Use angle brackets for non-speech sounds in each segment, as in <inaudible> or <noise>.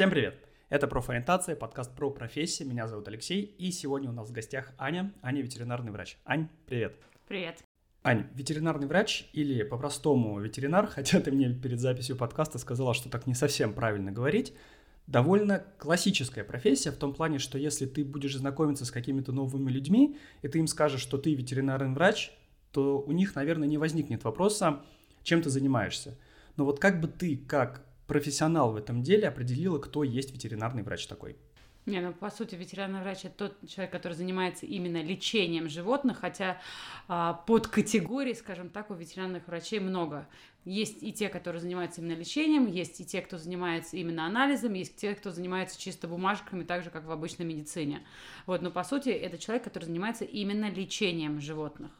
Всем привет! Это «Профориентация», подкаст про профессии. Меня зовут Алексей, и сегодня у нас в гостях Аня. Аня – ветеринарный врач. Ань, привет! Привет! Ань, ветеринарный врач или по-простому ветеринар, <laughs> хотя ты мне перед записью подкаста сказала, что так не совсем правильно говорить, довольно классическая профессия в том плане, что если ты будешь знакомиться с какими-то новыми людьми, и ты им скажешь, что ты ветеринарный врач, то у них, наверное, не возникнет вопроса, чем ты занимаешься. Но вот как бы ты, как профессионал в этом деле, определила, кто есть ветеринарный врач такой? Не, ну по сути ветеринарный врач это тот человек, который занимается именно лечением животных, хотя а, под категорий, скажем так, у ветеринарных врачей много. Есть и те, которые занимаются именно лечением, есть и те, кто занимается именно анализом, есть те, кто занимается чисто бумажками, так же, как в обычной медицине. Вот, но по сути это человек, который занимается именно лечением животных.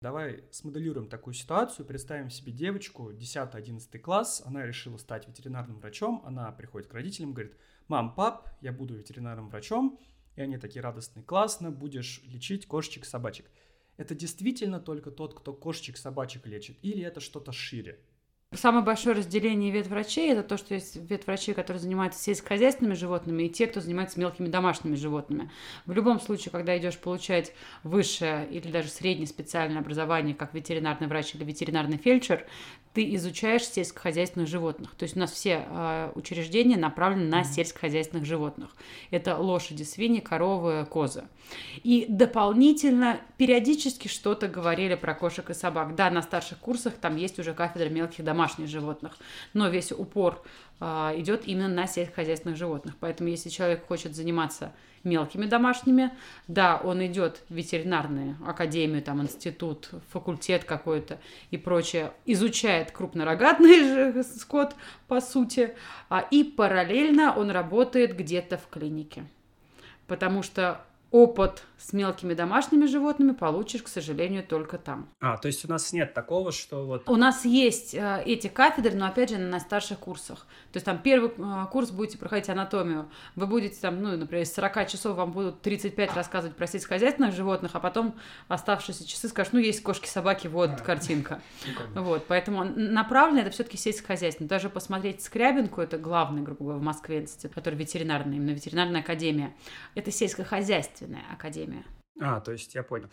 Давай смоделируем такую ситуацию, представим себе девочку, 10-11 класс, она решила стать ветеринарным врачом, она приходит к родителям, говорит, мам, пап, я буду ветеринарным врачом, и они такие радостные, классно, будешь лечить кошечек, собачек. Это действительно только тот, кто кошечек, собачек лечит, или это что-то шире? Самое большое разделение ветврачей – это то, что есть ветврачи, которые занимаются сельскохозяйственными животными, и те, кто занимается мелкими домашними животными. В любом случае, когда идешь получать высшее или даже среднее специальное образование, как ветеринарный врач или ветеринарный фельдшер, ты изучаешь сельскохозяйственных животных. То есть у нас все э, учреждения направлены на сельскохозяйственных животных. Это лошади, свиньи, коровы, козы. И дополнительно периодически что-то говорили про кошек и собак. Да, на старших курсах там есть уже кафедра мелких домашних животных, но весь упор э, идет именно на сельскохозяйственных животных. Поэтому если человек хочет заниматься мелкими домашними. Да, он идет в ветеринарную академию, там институт, факультет какой-то и прочее, изучает крупнорогатный <laughs> скот, по сути, а, и параллельно он работает где-то в клинике. Потому что опыт с мелкими домашними животными получишь, к сожалению, только там. А, то есть у нас нет такого, что вот... У нас есть э, эти кафедры, но, опять же, на старших курсах. То есть там первый э, курс будете проходить анатомию. Вы будете там, ну, например, из 40 часов вам будут 35 рассказывать про сельскохозяйственных животных, а потом оставшиеся часы скажешь, ну, есть кошки, собаки, вот а, картинка. <laughs> Ну, вот, поэтому направлено это все-таки сельскохозяйственное. Даже посмотреть Скрябинку, это главный, грубо говоря, в Москве институт, который ветеринарный, именно ветеринарная академия. Это сельскохозяйственная академия. А, то есть я понял.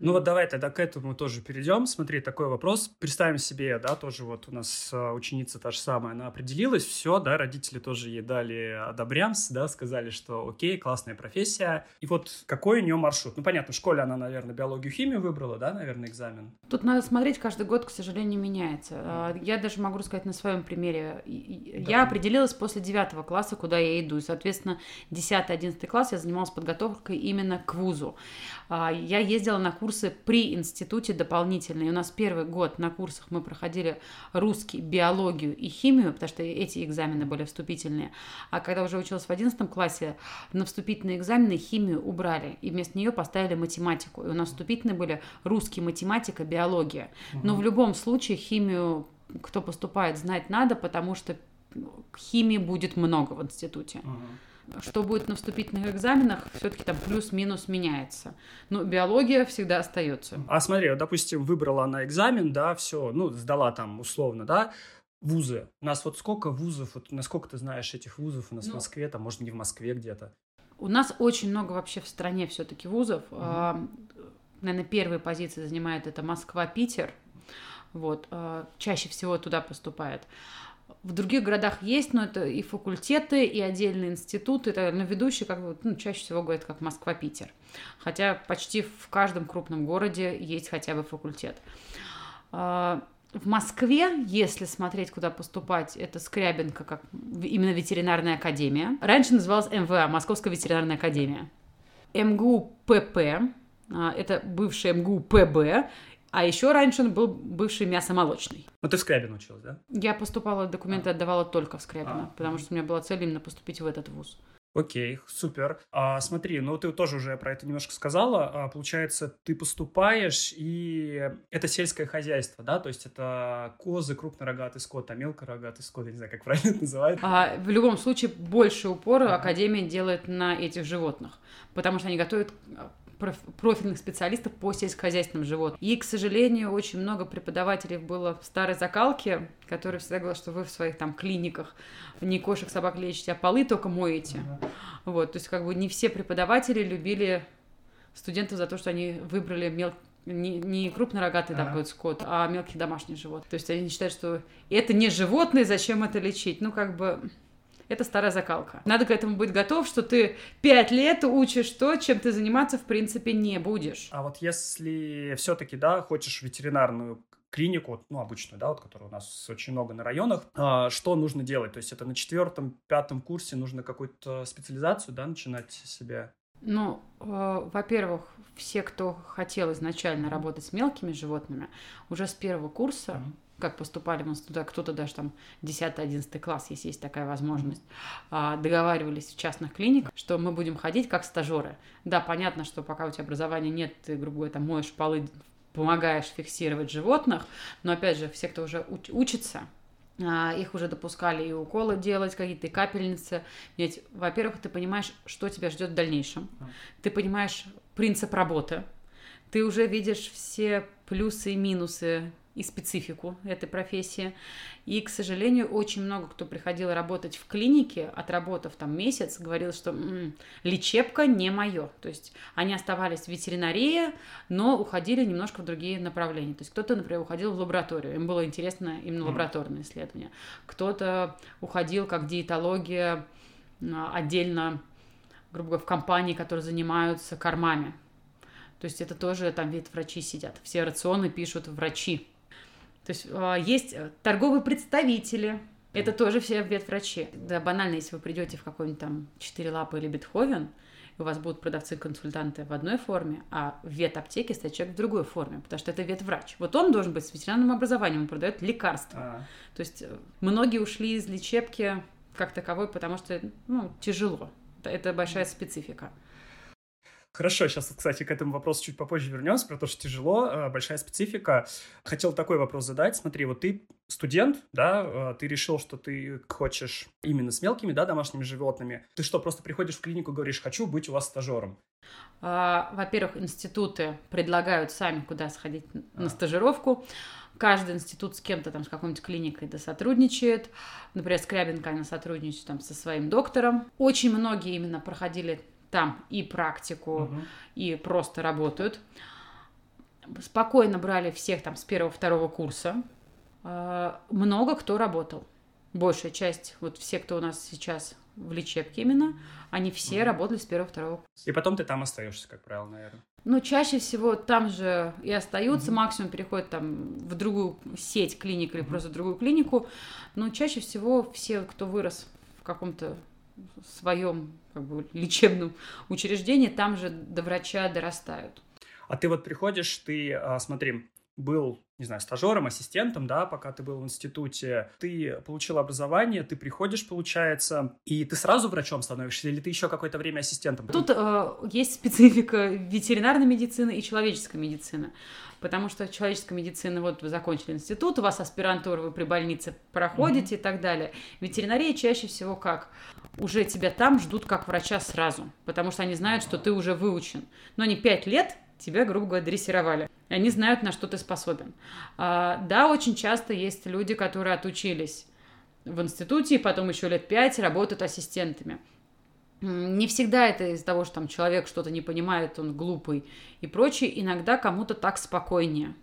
Ну вот давай тогда к этому тоже перейдем. Смотри, такой вопрос. Представим себе, да, тоже вот у нас а, ученица та же самая, она определилась, все, да, родители тоже ей дали одобрямс, да, сказали, что окей, классная профессия. И вот какой у нее маршрут? Ну, понятно, в школе она, наверное, биологию, химию выбрала, да, наверное, экзамен? Тут надо смотреть, каждый год, к сожалению, меняется. А, я даже могу рассказать на своем примере. Да. Я определилась после девятого класса, куда я иду. И, соответственно, 10-11 класс я занималась подготовкой именно к вузу. А, я ездила на курсы при институте дополнительные. У нас первый год на курсах мы проходили русский, биологию и химию, потому что эти экзамены были вступительные. А когда уже училась в 11 классе, на вступительные экзамены химию убрали, и вместо нее поставили математику. И у нас вступительные были русский, математика, биология. Но в любом случае химию, кто поступает, знать надо, потому что химии будет много в институте. Uh-huh что будет на вступительных экзаменах, все-таки там плюс-минус меняется. Но биология всегда остается. А смотри, вот, допустим, выбрала она экзамен, да, все, ну, сдала там условно, да, вузы. У нас вот сколько вузов, вот насколько ты знаешь этих вузов у нас ну, в Москве, там, может, не в Москве где-то? У нас очень много вообще в стране все-таки вузов. Угу. А, наверное, первые позиции занимает это Москва, Питер. Вот, а, чаще всего туда поступает. В других городах есть, но это и факультеты, и отдельные институты. Это, но ведущие как бы, ну, чаще всего говорят, как Москва-Питер. Хотя почти в каждом крупном городе есть хотя бы факультет. А, в Москве, если смотреть, куда поступать, это Скрябинка, как именно ветеринарная академия. Раньше называлась МВА, Московская ветеринарная академия. МГУ ПП, а, это бывшая МГУ ПБ, а еще раньше он был бывший мясомолочный. Ну, ты в Скрябин училась, да? Я поступала, документы а. отдавала только в Скрябино, а. потому что у меня была цель именно поступить в этот вуз. Окей, супер. А, смотри, ну ты тоже уже про это немножко сказала. А, получается, ты поступаешь, и это сельское хозяйство, да? То есть это козы, крупнорогатый скот, а мелкорогатый скот, я не знаю, как правильно это называют. А, в любом случае, больше упора Академия делает на этих животных, потому что они готовят профильных специалистов по сельскохозяйственным животным. И, к сожалению, очень много преподавателей было в старой закалке, которые всегда говорят, что вы в своих там клиниках не кошек, собак лечите, а полы только моете. Uh-huh. Вот, то есть как бы не все преподаватели любили студентов за то, что они выбрали мел не, не крупнорогатый там какой-то скот, а мелкий домашний живот. То есть они считают, что это не животные, зачем это лечить? Ну, как бы это старая закалка. Надо к этому быть готов, что ты пять лет учишь то, чем ты заниматься в принципе не будешь. А вот если все-таки, да, хочешь ветеринарную клинику, ну, обычную, да, вот, которую у нас очень много на районах, а, что нужно делать? То есть это на четвертом, пятом курсе нужно какую-то специализацию, да, начинать себе ну, э, во-первых, все, кто хотел изначально работать с мелкими животными, уже с первого курса, mm-hmm. Как поступали в институт, а кто-то даже там 10-11 класс, если есть такая возможность, mm-hmm. договаривались в частных клиниках, что мы будем ходить как стажеры. Да, понятно, что пока у тебя образования нет, ты, грубо говоря, там моешь полы, помогаешь фиксировать животных, но опять же, все, кто уже уч- учится, а, их уже допускали и уколы делать, какие-то и капельницы. Ведь, во-первых, ты понимаешь, что тебя ждет в дальнейшем. Ты понимаешь принцип работы. Ты уже видишь все плюсы и минусы и специфику этой профессии. И, к сожалению, очень много кто приходил работать в клинике, отработав там месяц, говорил, что м-м, лечебка не мое. То есть они оставались в ветеринарии, но уходили немножко в другие направления. То есть кто-то, например, уходил в лабораторию, им было интересно именно лабораторное исследование. Кто-то уходил как диетология отдельно, грубо говоря, в компании, которые занимаются кормами. То есть это тоже там вид врачи сидят. Все рационы пишут врачи. То есть а, есть э, торговые представители, это тоже все ветврачи. Да, банально, если вы придете в какой-нибудь там четыре лапы или Бетховен, у вас будут продавцы-консультанты в одной форме, а в ветаптеке стоит человек в другой форме, потому что это ветврач. Вот он должен быть с ветеринарным образованием, он продает лекарства. А. То есть э, многие ушли из лечебки как таковой, потому что ну, тяжело. Это большая специфика. Хорошо, сейчас, кстати, к этому вопросу чуть попозже вернемся, про то, что тяжело, э, большая специфика. Хотел такой вопрос задать. Смотри, вот ты студент, да, э, ты решил, что ты хочешь именно с мелкими, да, домашними животными. Ты что, просто приходишь в клинику и говоришь, хочу быть у вас стажером? А, во-первых, институты предлагают сами, куда сходить а. на стажировку. Каждый институт с кем-то там, с какой-нибудь клиникой да сотрудничает. Например, Скрябинка, она сотрудничает там со своим доктором. Очень многие именно проходили там и практику, угу. и просто работают. Спокойно брали всех там с первого-второго курса. А, много кто работал. Большая часть, вот все, кто у нас сейчас в лечебке именно, они все угу. работали с первого-второго курса. И потом ты там остаешься, как правило, наверное. Ну, чаще всего там же и остаются, угу. максимум переходят там в другую сеть клиник или угу. просто в другую клинику. Но чаще всего все, кто вырос в каком-то своем как бы, лечебном учреждении, там же до врача дорастают. А ты вот приходишь, ты, а, смотри, был, не знаю, стажером, ассистентом, да, пока ты был в институте, ты получил образование, ты приходишь, получается, и ты сразу врачом становишься, или ты еще какое-то время ассистентом? Тут э, есть специфика ветеринарной медицины и человеческой медицины. Потому что человеческая медицина, вот вы закончили институт, у вас аспирантура, вы при больнице проходите mm-hmm. и так далее. Ветеринария чаще всего как? Уже тебя там ждут как врача сразу, потому что они знают, что ты уже выучен. Но они пять лет тебя, грубо говоря, дрессировали. И они знают, на что ты способен. А, да, очень часто есть люди, которые отучились в институте и потом еще лет пять работают ассистентами. Не всегда это из-за того, что там человек что-то не понимает, он глупый и прочее. Иногда кому-то так спокойнее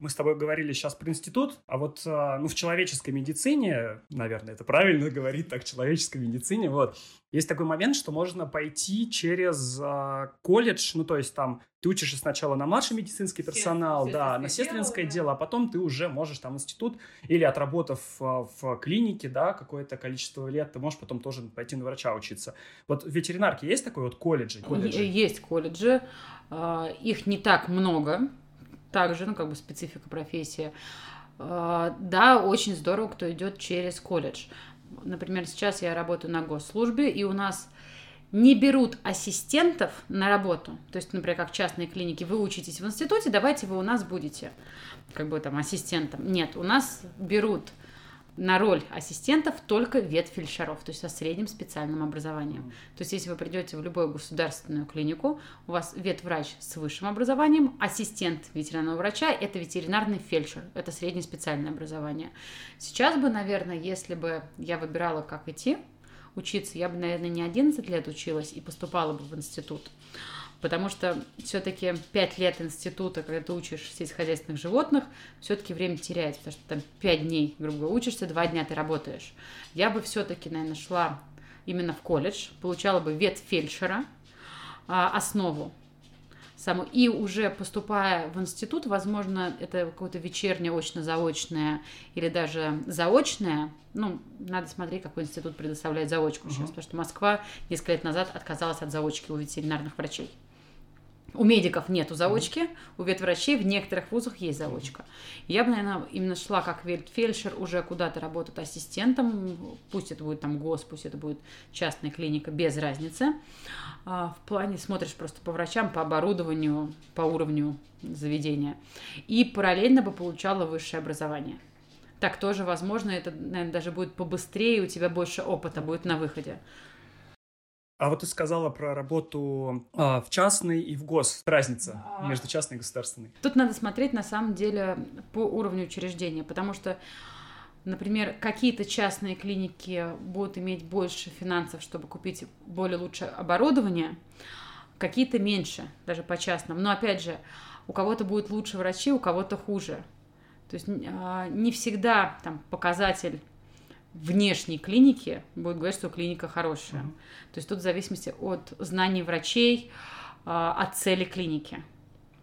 мы с тобой говорили сейчас про институт, а вот а, ну, в человеческой медицине, наверное, это правильно <laughs> говорить так, в человеческой медицине, вот, есть такой момент, что можно пойти через а, колледж, ну, то есть там ты учишься сначала на младший медицинский персонал, Сестр, да, на сестринское дело, дело, а потом ты уже можешь там институт или отработав а, в клинике, да, какое-то количество лет, ты можешь потом тоже пойти на врача учиться. Вот в ветеринарке есть такой вот колледж? колледжи? Есть колледжи, их не так много, также, ну, как бы специфика профессии. А, да, очень здорово, кто идет через колледж. Например, сейчас я работаю на госслужбе, и у нас не берут ассистентов на работу. То есть, например, как частные клиники, вы учитесь в институте, давайте вы у нас будете как бы там ассистентом. Нет, у нас берут на роль ассистентов только ветфельдшеров, то есть со средним специальным образованием. Mm. То есть если вы придете в любую государственную клинику, у вас ветврач с высшим образованием, ассистент ветеринарного врача – это ветеринарный фельдшер, это среднее специальное образование. Сейчас бы, наверное, если бы я выбирала, как идти учиться, я бы, наверное, не 11 лет училась и поступала бы в институт, потому что все-таки 5 лет института, когда ты учишь сельскохозяйственных животных, все-таки время теряется, потому что там 5 дней, грубо говоря, учишься, 2 дня ты работаешь. Я бы все-таки, наверное, шла именно в колледж, получала бы ветфельдшера, а, основу саму. И уже поступая в институт, возможно, это какое-то вечернее очно-заочное или даже заочное. Ну, надо смотреть, какой институт предоставляет заочку uh-huh. сейчас, потому что Москва несколько лет назад отказалась от заочки у ветеринарных врачей. У медиков нету заочки, у ветврачей в некоторых вузах есть заочка. Я бы, наверное, именно шла как фельдшер уже куда-то работать ассистентом, пусть это будет там ГОС, пусть это будет частная клиника, без разницы. А, в плане смотришь просто по врачам, по оборудованию, по уровню заведения. И параллельно бы получала высшее образование. Так тоже возможно, это, наверное, даже будет побыстрее, у тебя больше опыта будет на выходе. А вот ты сказала про работу а, в частной и в гос. Разница а... между частной и государственной. Тут надо смотреть на самом деле по уровню учреждения, потому что, например, какие-то частные клиники будут иметь больше финансов, чтобы купить более лучшее оборудование, какие-то меньше, даже по частным. Но опять же, у кого-то будет лучше врачи, у кого-то хуже. То есть а, не всегда там показатель внешней клиники будет говорить, что клиника хорошая. Mm-hmm. То есть тут в зависимости от знаний врачей, а, от цели клиники.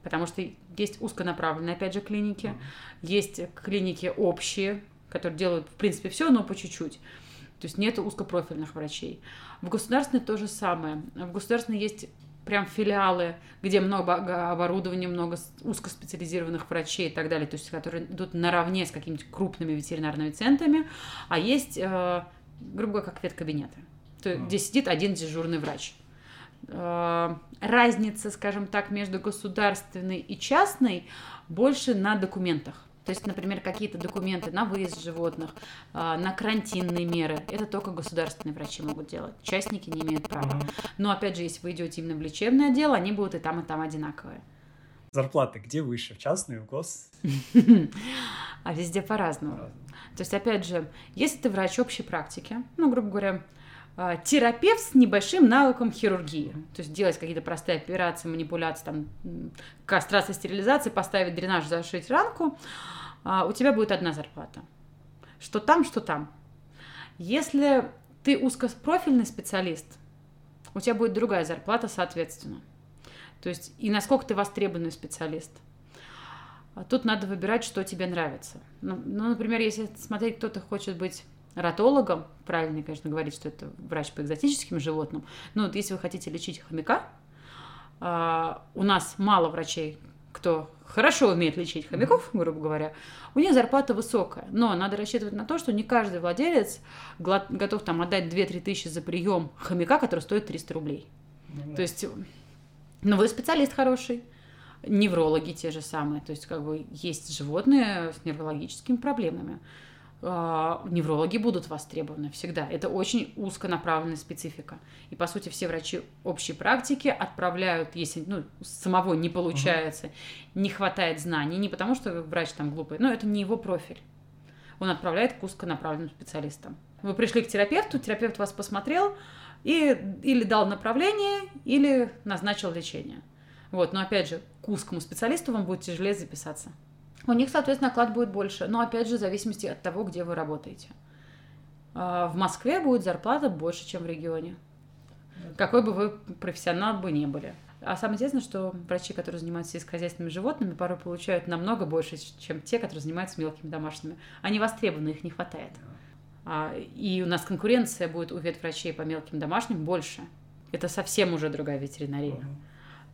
Потому что есть узконаправленные, опять же, клиники, mm-hmm. есть клиники общие, которые делают, в принципе, все, но по чуть-чуть. То есть нет узкопрофильных врачей. В государственной то же самое. В государственной есть прям филиалы, где много оборудования, много узкоспециализированных врачей и так далее, то есть которые идут наравне с какими-то крупными ветеринарными центрами, а есть, э, грубо говоря, как веткабинеты, то, mm. где сидит один дежурный врач. Э, разница, скажем так, между государственной и частной больше на документах. То есть, например, какие-то документы на выезд животных, а, на карантинные меры, это только государственные врачи могут делать. Частники не имеют права. Но, опять же, если вы идете именно в лечебное дело, они будут и там, и там одинаковые. Зарплаты где выше, в частную, в гос? <laughs> А везде по-разному. То есть, опять же, если ты врач общей практики, ну, грубо говоря, терапевт с небольшим навыком хирургии. То есть делать какие-то простые операции, манипуляции, там, кастрация, стерилизация, поставить дренаж, зашить ранку, а, у тебя будет одна зарплата. Что там, что там. Если ты узкопрофильный специалист, у тебя будет другая зарплата, соответственно. То есть и насколько ты востребованный специалист. А тут надо выбирать, что тебе нравится. Ну, ну например, если смотреть, кто-то хочет быть ратологом, правильно, конечно, говорить, что это врач по экзотическим животным, но вот если вы хотите лечить хомяка, а, у нас мало врачей, кто хорошо умеет лечить хомяков, грубо говоря, у них зарплата высокая. Но надо рассчитывать на то, что не каждый владелец готов там отдать 2-3 тысячи за прием хомяка, который стоит 300 рублей. Ну, то есть, ну вы специалист хороший, неврологи те же самые, то есть как бы есть животные с неврологическими проблемами. А, неврологи будут востребованы всегда. Это очень узконаправленная специфика. И, по сути, все врачи общей практики отправляют, если ну, самого не получается, uh не хватает знаний, не потому что врач там глупый, но это не его профиль. Он отправляет к узконаправленным специалистам. Вы пришли к терапевту, терапевт вас посмотрел и или дал направление, или назначил лечение. Вот, но опять же, к узкому специалисту вам будет тяжелее записаться. У них, соответственно, оклад будет больше, но опять же в зависимости от того, где вы работаете. А, в Москве будет зарплата больше, чем в регионе. Какой бы вы профессионал бы не были. А самое интересное, что врачи, которые занимаются сельскохозяйственными животными, порой получают намного больше, чем те, которые занимаются мелкими домашними. Они востребованы, их не хватает. А, и у нас конкуренция будет у ветврачей по мелким домашним больше. Это совсем уже другая ветеринария.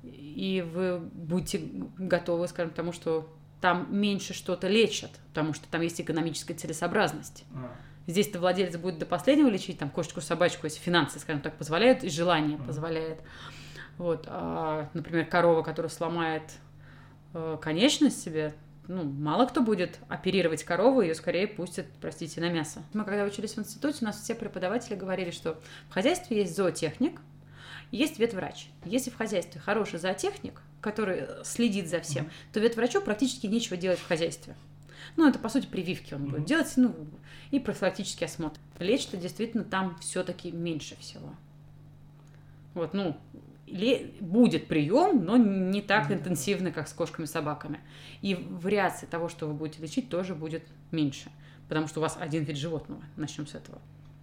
И вы будете готовы, скажем, к тому, что там меньше что-то лечат, потому что там есть экономическая целесообразность. А. Здесь-то владелец будет до последнего лечить, там, кошечку, собачку, если финансы, скажем так, позволяют, и желание а. позволяет. Вот, а, например, корова, которая сломает э, конечность себе, ну, мало кто будет оперировать корову, ее скорее пустят, простите, на мясо. Мы когда учились в институте, у нас все преподаватели говорили, что в хозяйстве есть зоотехник, есть ветврач. Если в хозяйстве хороший зоотехник, который следит за всем, то ветврачу практически нечего делать в хозяйстве. Ну, это, по сути, прививки он будет делать, ну, и профилактический осмотр. Лечь-то действительно там все-таки меньше всего. Вот, ну, будет прием, но не так интенсивно, как с кошками и собаками. И вариации того, что вы будете лечить, тоже будет меньше, потому что у вас один вид животного. Начнем с этого.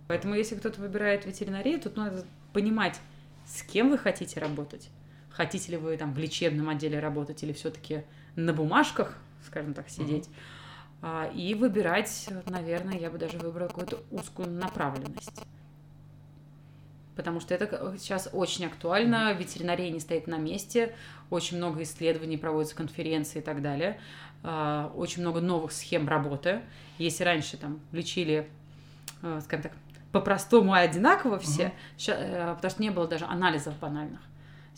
Поэтому, если кто-то выбирает ветеринарию, тут надо понимать, с кем вы хотите работать. Хотите ли вы там в лечебном отделе работать или все-таки на бумажках, скажем так, сидеть. Mm-hmm. И выбирать, наверное, я бы даже выбрала какую-то узкую направленность потому что это сейчас очень актуально, ветеринария не стоит на месте, очень много исследований проводятся, конференции и так далее, а, очень много новых схем работы. Если раньше там лечили, а, скажем так, по-простому и одинаково все, угу. сейчас, потому что не было даже анализов банальных.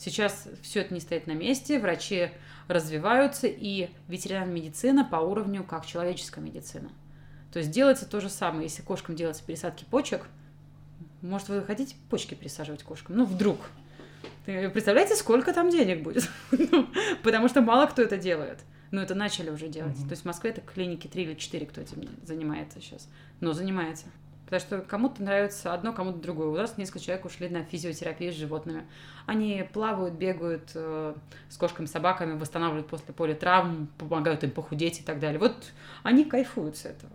Сейчас все это не стоит на месте, врачи развиваются, и ветеринарная медицина по уровню как человеческая медицина. То есть делается то же самое, если кошкам делаются пересадки почек – может, вы хотите почки присаживать кошкам? Ну, вдруг. Представляете, сколько там денег будет? <laughs> Ну, потому что мало кто это делает. Но это начали уже делать. То есть в Москве это клиники 3 или 4, кто этим занимается сейчас. Но занимается. Потому что кому-то нравится одно, кому-то другое. У нас несколько человек ушли на физиотерапию с животными. Они плавают, бегают э, с кошками, собаками, восстанавливают после поля травм, помогают им похудеть и так далее. Вот они кайфуют с этого.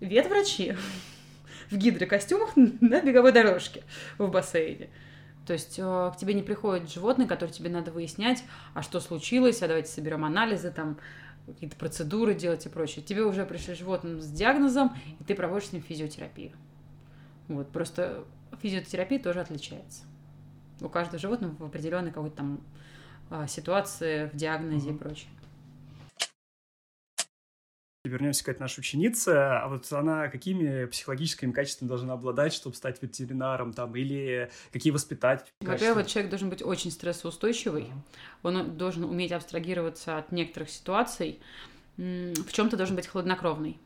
Ветврачи <laughs> в гидрокостюмах <laughs> на беговой дорожке в бассейне. То есть э, к тебе не приходит животное, которое тебе надо выяснять, а что случилось, а давайте соберем анализы, там какие-то процедуры делать и прочее. Тебе уже пришли животным с диагнозом, и ты проводишь с ним физиотерапию. Вот, просто физиотерапия тоже отличается. У каждого животного в определенной какой-то там а, ситуации, в диагнозе mm-hmm. и прочее вернемся к этой нашей ученице, а вот она какими психологическими качествами должна обладать, чтобы стать ветеринаром, там, или какие воспитать? Во-первых, человек должен быть очень стрессоустойчивый, он должен уметь абстрагироваться от некоторых ситуаций, в чем-то должен быть хладнокровный.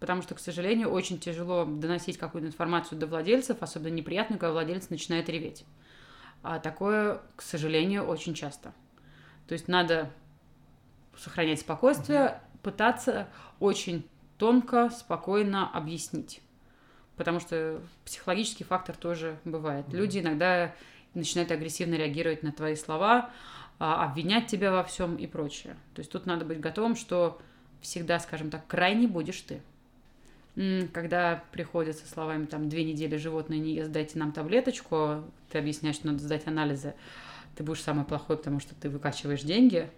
Потому что, к сожалению, очень тяжело доносить какую-то информацию до владельцев, особенно неприятную, когда владелец начинает реветь. А такое, к сожалению, очень часто. То есть надо сохранять спокойствие, пытаться очень тонко, спокойно объяснить. Потому что психологический фактор тоже бывает. Люди иногда начинают агрессивно реагировать на твои слова, а, обвинять тебя во всем и прочее. То есть тут надо быть готовым, что всегда, скажем так, крайне будешь ты. Когда приходят со словами там две недели животное не ест, дайте нам таблеточку, ты объясняешь, что надо сдать анализы, ты будешь самый плохой, потому что ты выкачиваешь деньги,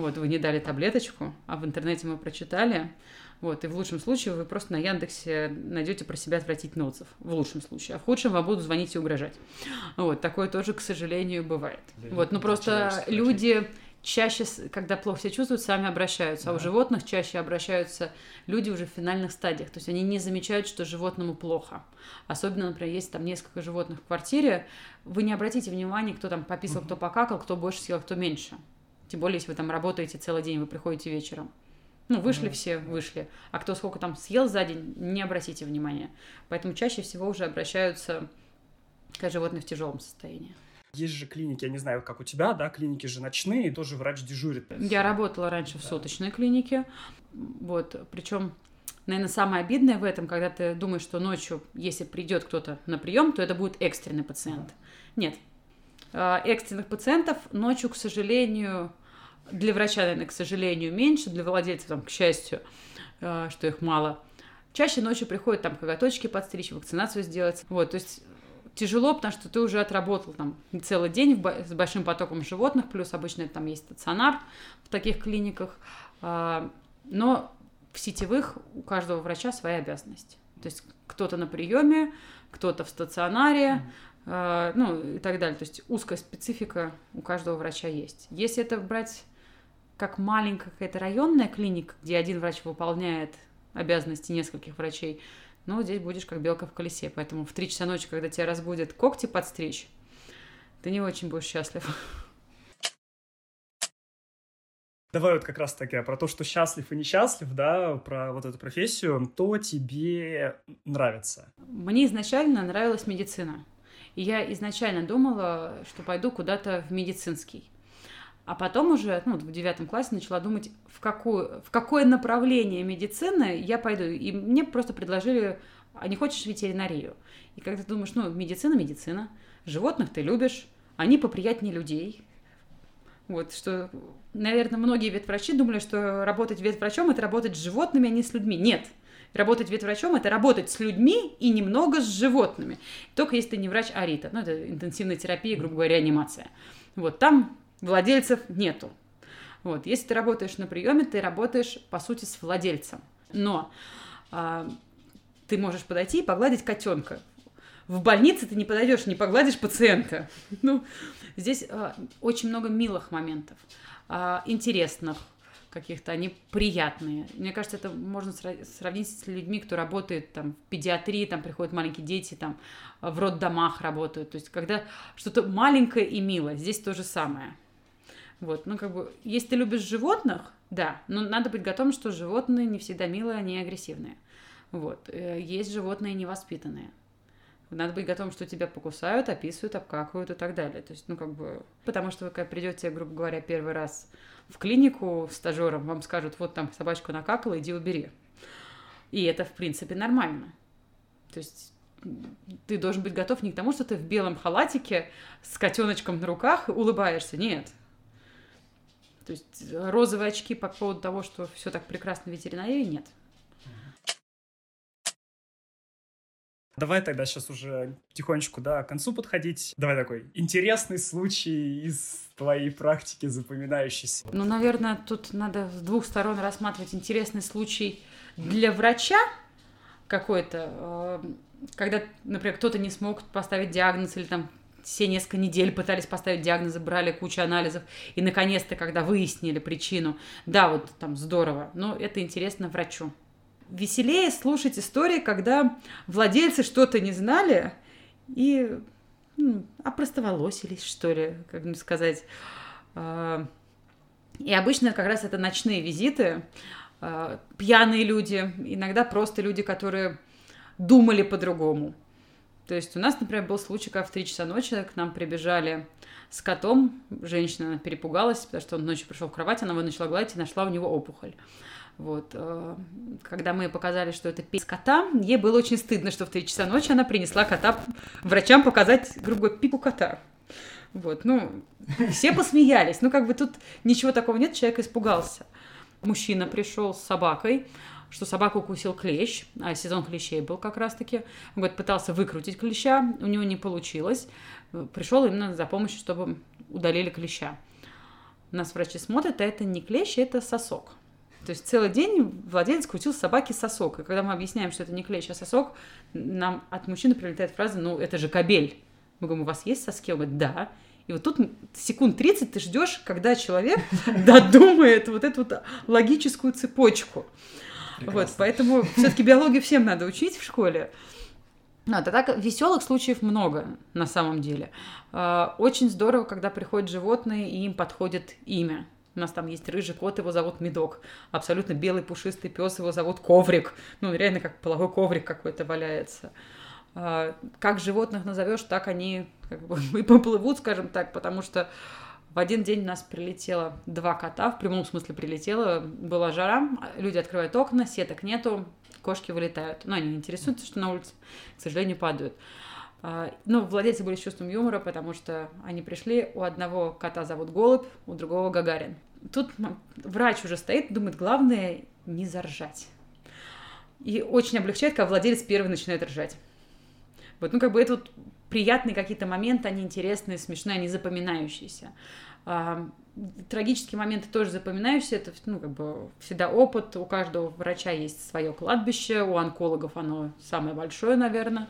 вот, вы не дали таблеточку, а в интернете мы прочитали. Вот, и в лучшем случае вы просто на Яндексе найдете про себя отвратительный отзыв. В лучшем случае. А в худшем вам будут звонить и угрожать. Вот, такое тоже, к сожалению, бывает. Да, вот, ну просто люди чаще, когда плохо себя чувствуют, сами обращаются. Да. А у животных чаще обращаются люди уже в финальных стадиях. То есть они не замечают, что животному плохо. Особенно, например, если там несколько животных в квартире, вы не обратите внимания, кто там пописал, угу. кто покакал, кто больше съел, кто меньше. Тем более, если вы там работаете целый день, вы приходите вечером. Ну, вышли mm-hmm. все, вышли. А кто сколько там съел за день, не обратите внимания. Поэтому чаще всего уже обращаются к животные в тяжелом состоянии. Есть же клиники, я не знаю, как у тебя, да, клиники же ночные, и тоже врач дежурит. Я работала раньше да. в суточной клинике. Вот, причем, наверное, самое обидное в этом, когда ты думаешь, что ночью, если придет кто-то на прием, то это будет экстренный пациент. Нет, а, экстренных пациентов ночью, к сожалению, для врача, наверное, к сожалению, меньше, для владельцев, там, к счастью, а, что их мало. Чаще ночью приходят там коготочки подстричь, вакцинацию сделать. Вот, то есть тяжело, потому что ты уже отработал там целый день с большим потоком животных, плюс обычно там есть стационар в таких клиниках. А, но в сетевых у каждого врача своя обязанность. То есть кто-то на приеме, кто-то в стационаре, ну и так далее. То есть узкая специфика у каждого врача есть. Если это брать как маленькая какая-то районная клиника, где один врач выполняет обязанности нескольких врачей, ну, здесь будешь как белка в колесе. Поэтому в 3 часа ночи, когда тебя разбудят когти подстричь, ты не очень будешь счастлив. Давай вот как раз таки про то, что счастлив и несчастлив, да, про вот эту профессию. Что тебе нравится? Мне изначально нравилась медицина. И я изначально думала, что пойду куда-то в медицинский. А потом уже, ну, в девятом классе начала думать, в, какую, в какое направление медицины я пойду. И мне просто предложили, а не хочешь ветеринарию? И когда ты думаешь, ну, медицина, медицина, животных ты любишь, они поприятнее людей. Вот, что, наверное, многие ветврачи думали, что работать ветврачом – это работать с животными, а не с людьми. Нет, работать ветврачом – это работать с людьми и немного с животными. Только если ты не врач Арита. Ну, это интенсивная терапия, грубо говоря, реанимация. Вот, там Владельцев нету. Вот. Если ты работаешь на приеме, ты работаешь, по сути, с владельцем. Но а, ты можешь подойти и погладить котенка. В больнице ты не подойдешь, не погладишь пациента. Ну, здесь а, очень много милых моментов, а, интересных каких-то, они приятные. Мне кажется, это можно сравнить с людьми, кто работает там в педиатрии, там приходят маленькие дети, там в роддомах работают. То есть, когда что-то маленькое и милое, здесь то же самое. Вот, ну как бы, если ты любишь животных, да, но надо быть готовым, что животные не всегда милые, они агрессивные. Вот, э, есть животные невоспитанные. Надо быть готовым, что тебя покусают, описывают, обкакивают и так далее. То есть, ну, как бы... Потому что вы, когда придете, грубо говоря, первый раз в клинику стажером, вам скажут, вот там собачку накакала, иди убери. И это, в принципе, нормально. То есть ты должен быть готов не к тому, что ты в белом халатике с котеночком на руках улыбаешься. Нет. То есть розовые очки по поводу того, что все так прекрасно в ветеринарии, нет. Давай тогда сейчас уже потихонечку, да, к концу подходить. Давай такой интересный случай из твоей практики запоминающийся. Ну, наверное, тут надо с двух сторон рассматривать интересный случай для врача какой-то, э, когда, например, кто-то не смог поставить диагноз или там все несколько недель пытались поставить диагнозы, брали кучу анализов, и наконец-то, когда выяснили причину, да, вот там здорово, но это интересно врачу. Веселее слушать истории, когда владельцы что-то не знали и ну, опростоволосились, что ли, как бы сказать. А, и обычно как раз это ночные визиты, а, пьяные люди, иногда просто люди, которые думали по-другому. То есть у нас, например, был случай, когда в 3 часа ночи к нам прибежали с котом. Женщина перепугалась, потому что он ночью пришел в кровать, она его начала гладить и нашла у него опухоль. Вот. Э, когда мы показали, что это пись кота, ей было очень стыдно, что в 3 часа ночи она принесла кота врачам показать, грубо говоря, пипу кота. Вот, ну, все посмеялись. Ну, как бы тут ничего такого нет, человек испугался. Мужчина пришел с собакой, что собаку укусил клещ, а сезон клещей был как раз-таки. Говорит, пытался выкрутить клеща, у него не получилось. Пришел именно за помощью, чтобы удалили клеща. Нас врачи смотрят, а это не клещ, это сосок. То есть целый день владелец крутил собаке сосок. И когда мы объясняем, что это не клещ, а сосок, нам от мужчины прилетает фраза, ну, это же кабель. Мы говорим, у вас есть соски? Он говорит, да. И вот тут секунд 30 ты ждешь, когда человек <laughs> додумает вот эту вот логическую цепочку. Вот, поэтому все-таки биологию всем надо учить в школе. Ну, это так, веселых случаев много на самом деле. А, очень здорово, когда приходят животные, и им подходит имя. У нас там есть рыжий кот, его зовут Медок. Абсолютно белый пушистый пес, его зовут Коврик. Ну, реально как половой коврик какой-то валяется. А, как животных назовешь, так они как бы <laughs> и поплывут, скажем так, потому что в один день у нас прилетело два кота, в прямом смысле прилетело, была жара, люди открывают окна, сеток нету, кошки вылетают. Но они интересуются, что на улице, к сожалению, падают. А, ну, владельцы были с чувством юмора, потому что они пришли, у одного кота зовут Голубь, у другого Гагарин. Тут врач уже стоит, думает, главное не заржать. И очень облегчает, когда владелец первый начинает ржать. Вот, ну, как бы это вот приятные какие-то моменты, они интересные, смешные, они запоминающиеся. А, трагические моменты тоже запоминающиеся, это, ну, как бы всегда опыт, у каждого врача есть свое кладбище, у онкологов оно самое большое, наверное,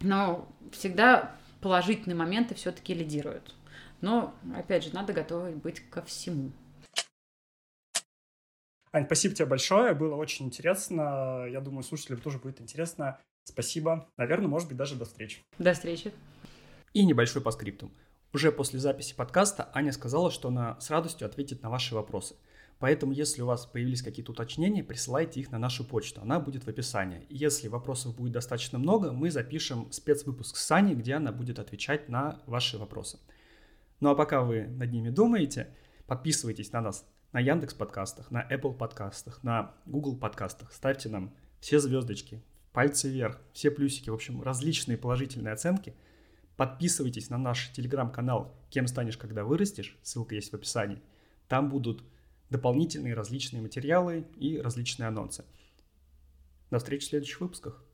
но всегда положительные моменты все-таки лидируют. Но, опять же, надо готовы быть ко всему. Ань, спасибо тебе большое, было очень интересно. Я думаю, слушателям тоже будет интересно. Спасибо. Наверное, может быть, даже до встречи. До встречи. И небольшой по скрипту. Уже после записи подкаста Аня сказала, что она с радостью ответит на ваши вопросы. Поэтому, если у вас появились какие-то уточнения, присылайте их на нашу почту, она будет в описании. Если вопросов будет достаточно много, мы запишем спецвыпуск с Аней, где она будет отвечать на ваши вопросы. Ну а пока вы над ними думаете, подписывайтесь на нас на Яндекс подкастах, на Apple подкастах, на Google подкастах. Ставьте нам все звездочки, пальцы вверх, все плюсики, в общем, различные положительные оценки. Подписывайтесь на наш телеграм-канал «Кем станешь, когда вырастешь», ссылка есть в описании. Там будут дополнительные различные материалы и различные анонсы. До встречи в следующих выпусках.